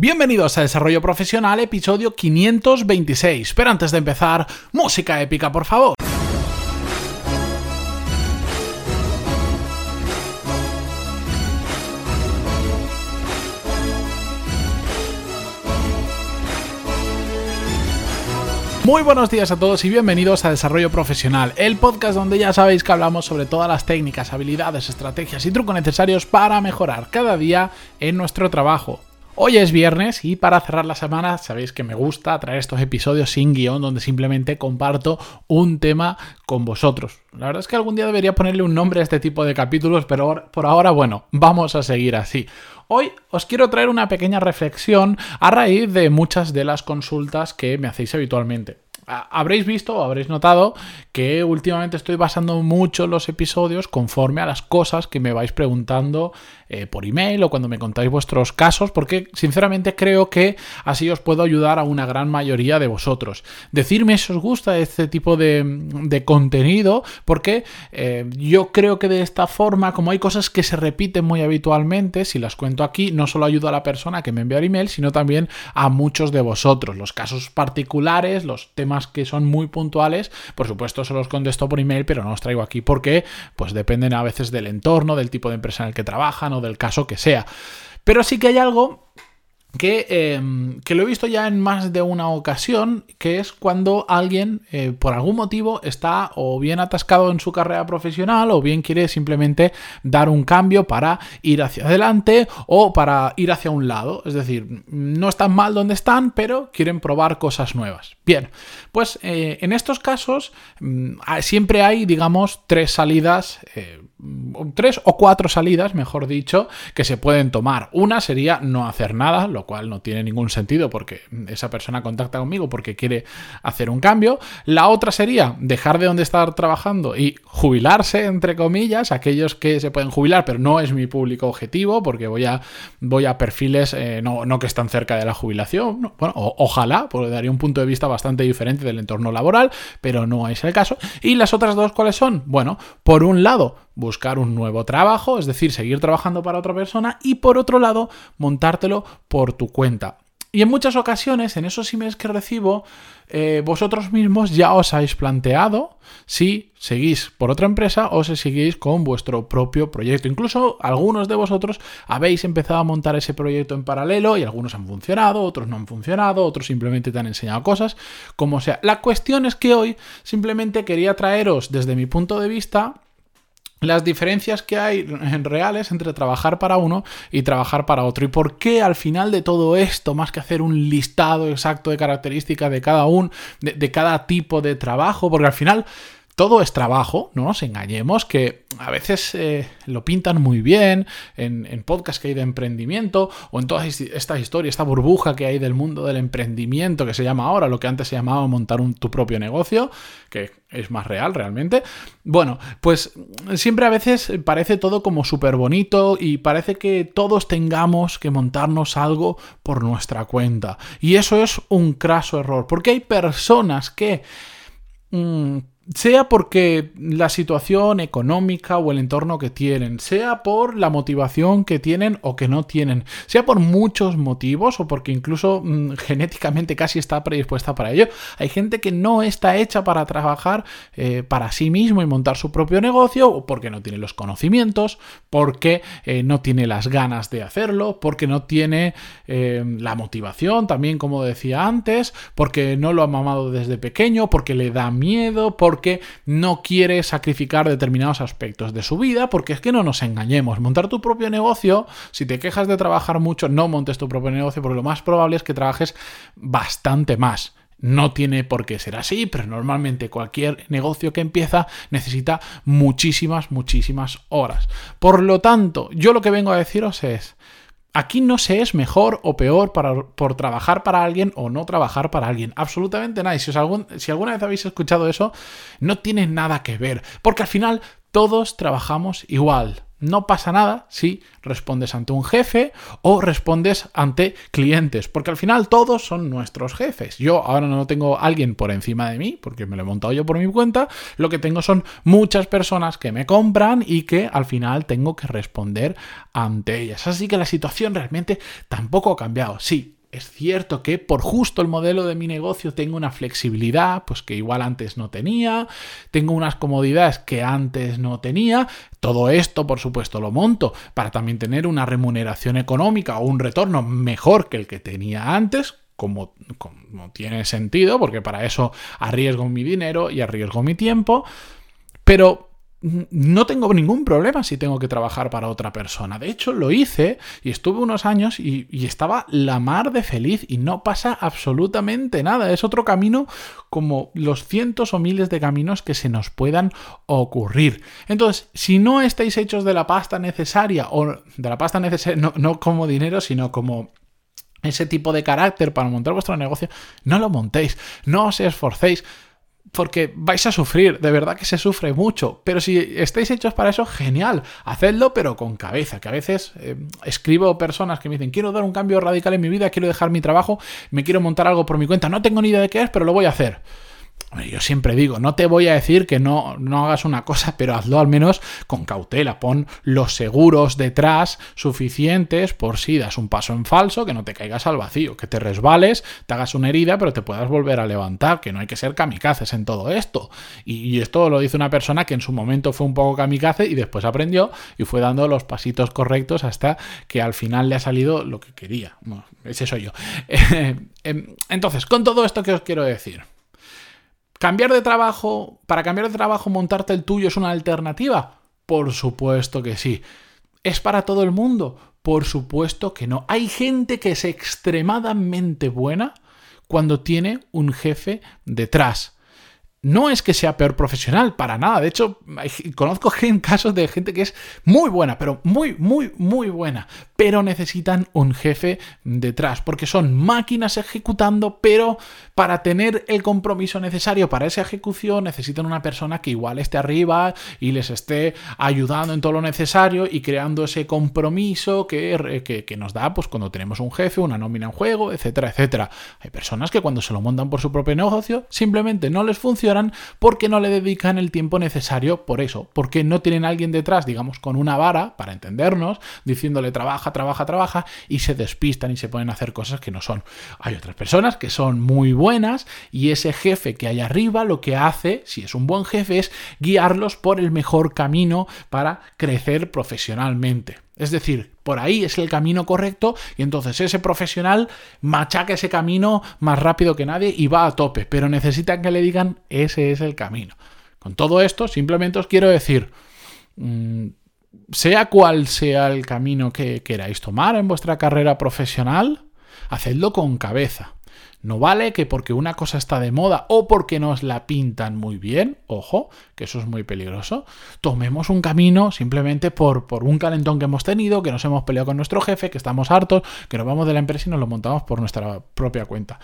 Bienvenidos a Desarrollo Profesional, episodio 526. Pero antes de empezar, música épica, por favor. Muy buenos días a todos y bienvenidos a Desarrollo Profesional, el podcast donde ya sabéis que hablamos sobre todas las técnicas, habilidades, estrategias y trucos necesarios para mejorar cada día en nuestro trabajo. Hoy es viernes y para cerrar la semana sabéis que me gusta traer estos episodios sin guion donde simplemente comparto un tema con vosotros. La verdad es que algún día debería ponerle un nombre a este tipo de capítulos, pero por ahora, bueno, vamos a seguir así. Hoy os quiero traer una pequeña reflexión a raíz de muchas de las consultas que me hacéis habitualmente habréis visto o habréis notado que últimamente estoy basando mucho los episodios conforme a las cosas que me vais preguntando eh, por email o cuando me contáis vuestros casos, porque sinceramente creo que así os puedo ayudar a una gran mayoría de vosotros. Decirme si os gusta este tipo de, contenido, porque eh, yo creo que de esta forma, como hay cosas que se repiten muy habitualmente, si las cuento aquí, no solo ayudo a la persona que me envía el email, sino también a muchos de vosotros. Los casos particulares, los temas que son muy puntuales, por supuesto se los contesto por email, pero no los traigo aquí porque pues dependen a veces del entorno, del tipo de empresa en el que trabajan o del caso que sea. Pero sí que hay algo Em, que, lo he visto ya en más de una ocasión, que es cuando alguien, eh, por algún motivo, está o bien atascado en su carrera profesional o bien quiere simplemente dar un cambio para ir hacia adelante o para ir hacia un lado. Es decir, no están mal donde están, pero quieren probar cosas nuevas. Bien, pues eh, en estos casos mm, siempre hay, digamos, tres salidas. Eh, tres o cuatro salidas, mejor dicho, que se pueden tomar. Una sería no hacer nada, lo cual no tiene ningún sentido porque esa persona contacta conmigo porque quiere hacer un cambio. La otra sería dejar de donde estar trabajando y jubilarse, entre comillas, aquellos que se pueden jubilar, pero no es mi público objetivo porque voy a, voy a perfiles eh, no, que están cerca de la jubilación. Bueno, ojalá, porque daría un punto de vista bastante diferente del entorno laboral, pero no es el caso. ¿Y las otras dos cuáles son? Bueno, por un lado, buscar un nuevo trabajo, es decir, seguir trabajando para otra persona y por otro lado, montártelo por tu cuenta. Y en muchas ocasiones, en esos emails que recibo, eh, vosotros mismos ya os habéis planteado si seguís por otra empresa o si seguís con vuestro propio proyecto. Incluso algunos de vosotros habéis empezado a montar ese proyecto en paralelo y algunos han funcionado, otros no han funcionado, otros simplemente te han enseñado cosas, como sea. La cuestión es que hoy simplemente quería traeros desde mi punto de vista las diferencias que hay reales entre trabajar para uno y trabajar para otro. Y por qué al final de todo esto, más que hacer un listado exacto de características de cada uno, de, cada tipo de trabajo, porque al final todo es trabajo, no nos engañemos, que a veces eh, lo pintan muy bien en, en podcasts que hay de emprendimiento o en toda esta historia, esta burbuja que hay del mundo del emprendimiento que se llama ahora, lo que antes se llamaba montar tu propio negocio, que es más real realmente. Bueno, pues siempre a veces parece todo como súper bonito y parece que todos tengamos que montarnos algo por nuestra cuenta. Y eso es un craso error, porque hay personas que... Mm, sea porque la situación económica o el entorno que tienen, sea por la motivación que tienen o que no tienen, sea por muchos motivos o porque incluso mm, genéticamente casi está predispuesta para ello. Hay gente que no está hecha para trabajar eh, para sí mismo y montar su propio negocio o porque no tiene los conocimientos, porque eh, no tiene las ganas de hacerlo, porque no tiene eh, la motivación también, como decía antes, porque no lo ha mamado desde pequeño, porque le da miedo, porque no quiere sacrificar determinados aspectos de su vida, porque es que no nos engañemos. Montar tu propio negocio, si te quejas de trabajar mucho, no montes tu propio negocio, porque lo más probable es que trabajes bastante más. No tiene por qué ser así, pero normalmente cualquier negocio que empieza necesita muchísimas, muchísimas horas. Por lo tanto, yo lo que vengo a deciros es, Aquí no se es mejor o peor por trabajar para alguien o no trabajar para alguien. Absolutamente nada. Y si, si alguna vez habéis escuchado eso, no tiene nada que ver. Porque al final todos trabajamos igual. No pasa nada si respondes ante un jefe o respondes ante clientes, porque al final todos son nuestros jefes. Yo ahora no tengo alguien por encima de mí, porque me lo he montado yo por mi cuenta, lo que tengo son muchas personas que me compran y que al final tengo que responder ante ellas. Así que la situación realmente tampoco ha cambiado. Sí, es cierto que por justo el modelo de mi negocio tengo una flexibilidad, pues que igual antes no tenía, tengo unas comodidades que antes no tenía. Todo esto, por supuesto, lo monto para también tener una remuneración económica o un retorno mejor que el que tenía antes, como, como, tiene sentido, porque para eso arriesgo mi dinero y arriesgo mi tiempo, pero no tengo ningún problema si tengo que trabajar para otra persona. De hecho, lo hice y estuve unos años y, estaba la mar de feliz y no pasa absolutamente nada. Es otro camino como los cientos o miles de caminos que se nos puedan ocurrir. Entonces, si no estáis hechos de la pasta necesaria o de la pasta necesaria, no, no como dinero, sino como ese tipo de carácter para montar vuestro negocio, no lo montéis, no os esforcéis porque vais a sufrir, de verdad que se sufre mucho, pero si estáis hechos para eso, genial, hacedlo pero con cabeza, que a veces eh, escribo personas que me dicen, quiero dar un cambio radical en mi vida, quiero dejar mi trabajo, me quiero montar algo por mi cuenta, no tengo ni idea de qué es, pero lo voy a hacer. Yo siempre digo, no te voy a decir que no, no hagas una cosa, pero hazlo al menos con cautela. Pon los seguros detrás suficientes por si das un paso en falso, que no te caigas al vacío, que te resbales, te hagas una herida, pero te puedas volver a levantar, que no hay que ser kamikazes en todo esto. Y, esto lo dice una persona que en su momento fue un poco kamikaze y después aprendió y fue dando los pasitos correctos hasta que al final le ha salido lo que quería. ese soy yo. Em, entonces, con todo esto que os quiero decir. ¿Cambiar de trabajo, para cambiar de trabajo, montarte el tuyo es una alternativa? Por supuesto que sí. ¿Es para todo el mundo? Por supuesto que no. Hay gente que es extremadamente buena cuando tiene un jefe detrás. No es que sea peor profesional, para nada. De hecho, conozco casos de gente que es muy buena, pero muy, muy, muy buena. Pero necesitan un jefe detrás, porque son máquinas ejecutando, pero para tener el compromiso necesario para esa ejecución necesitan una persona que igual esté arriba y les esté ayudando en todo lo necesario y creando ese compromiso que, que, nos da pues, cuando tenemos un jefe, una nómina en juego, etcétera, etcétera. Hay personas que cuando se lo montan por su propio negocio simplemente no les funciona porque no le dedican el tiempo necesario por eso, porque no tienen a alguien detrás, digamos, con una vara, para entendernos, diciéndole trabaja, trabaja, trabaja, y se despistan y se a hacer cosas que no son. Hay otras personas que son muy buenas y ese jefe que hay arriba lo que hace, si es un buen jefe, es guiarlos por el mejor camino para crecer profesionalmente. Es decir, por ahí es el camino correcto y entonces ese profesional machaca ese camino más rápido que nadie y va a tope, pero necesitan que le digan ese es el camino. Con todo esto, simplemente os quiero decir, mm, sea cual sea el camino que queráis tomar en vuestra carrera profesional, hacedlo con cabeza. No vale que porque una cosa está de moda o porque nos la pintan muy bien, ojo, que eso es muy peligroso, tomemos un camino simplemente por, por un calentón que hemos tenido, que nos hemos peleado con nuestro jefe, que estamos hartos, que nos vamos de la empresa y nos lo montamos por nuestra propia cuenta.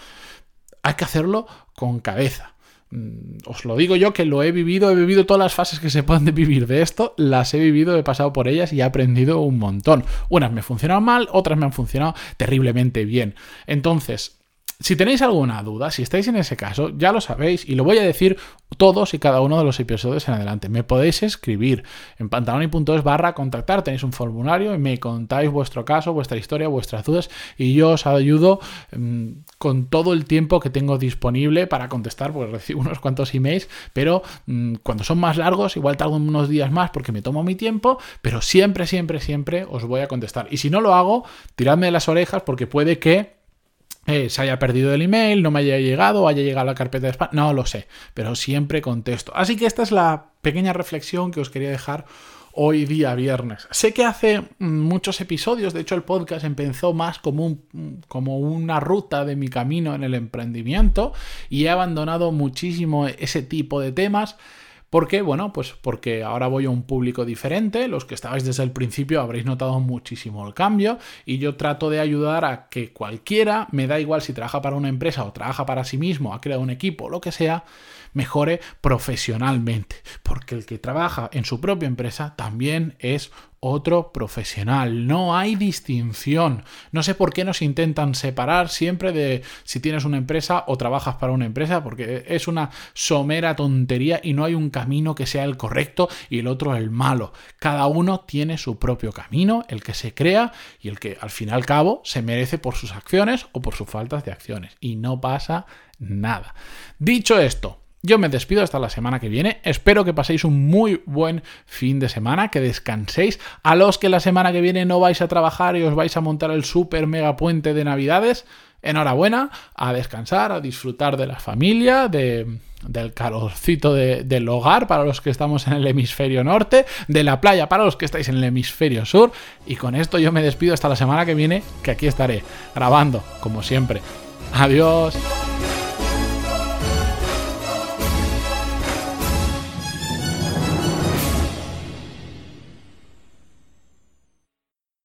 Hay que hacerlo con cabeza. Mm, os lo digo yo que lo he vivido, he vivido todas las fases que se pueden vivir de esto, las he vivido, he pasado por ellas y he aprendido un montón. Unas me funcionado mal, otras me han funcionado terriblemente bien. Entonces, si tenéis alguna duda, si estáis en ese caso, ya lo sabéis y lo voy a decir todos y cada uno de los episodios en adelante. Me podéis escribir en pantaloni.es barra contactar, tenéis un formulario y me contáis vuestro caso, vuestra historia, vuestras dudas y yo os ayudo mm, con todo el tiempo que tengo disponible para contestar, porque recibo unos cuantos emails, pero mm, cuando son más largos igual tardo unos días más porque me tomo mi tiempo, pero siempre, siempre, siempre os voy a contestar. Y si no lo hago, tiradme de las orejas porque puede que eh, se haya perdido el email, no me haya llegado, haya llegado a la carpeta de spam, no lo sé, pero siempre contesto. Así que esta es la pequeña reflexión que os quería dejar hoy día viernes. Sé que hace muchos episodios, de hecho el podcast empezó más como, un, como una ruta de mi camino en el emprendimiento y he abandonado muchísimo ese tipo de temas. ¿Por qué? Bueno, pues porque ahora voy a un público diferente, los que estabais desde el principio habréis notado muchísimo el cambio y yo trato de ayudar a que cualquiera, me da igual si trabaja para una empresa o trabaja para sí mismo, ha creado un equipo lo que sea, mejore profesionalmente, porque el que trabaja en su propia empresa también es otro profesional. No hay distinción. No sé por qué nos intentan separar siempre de si tienes una empresa o trabajas para una empresa, porque es una somera tontería y no hay un camino que sea el correcto y el otro el malo. Cada uno tiene su propio camino, el que se crea y el que al fin y al cabo se merece por sus acciones o por sus faltas de acciones. Y no pasa nada. Dicho esto, yo me despido hasta la semana que viene. Espero que paséis un muy buen fin de semana, que descanséis. A los que la semana que viene no vais a trabajar y os vais a montar el super mega puente de Navidades, enhorabuena, a descansar, a disfrutar de la familia, de, del calorcito del hogar para los que estamos en el hemisferio norte, de la playa para los que estáis en el hemisferio sur. Y con esto yo me despido hasta la semana que viene, que aquí estaré grabando, como siempre. Adiós.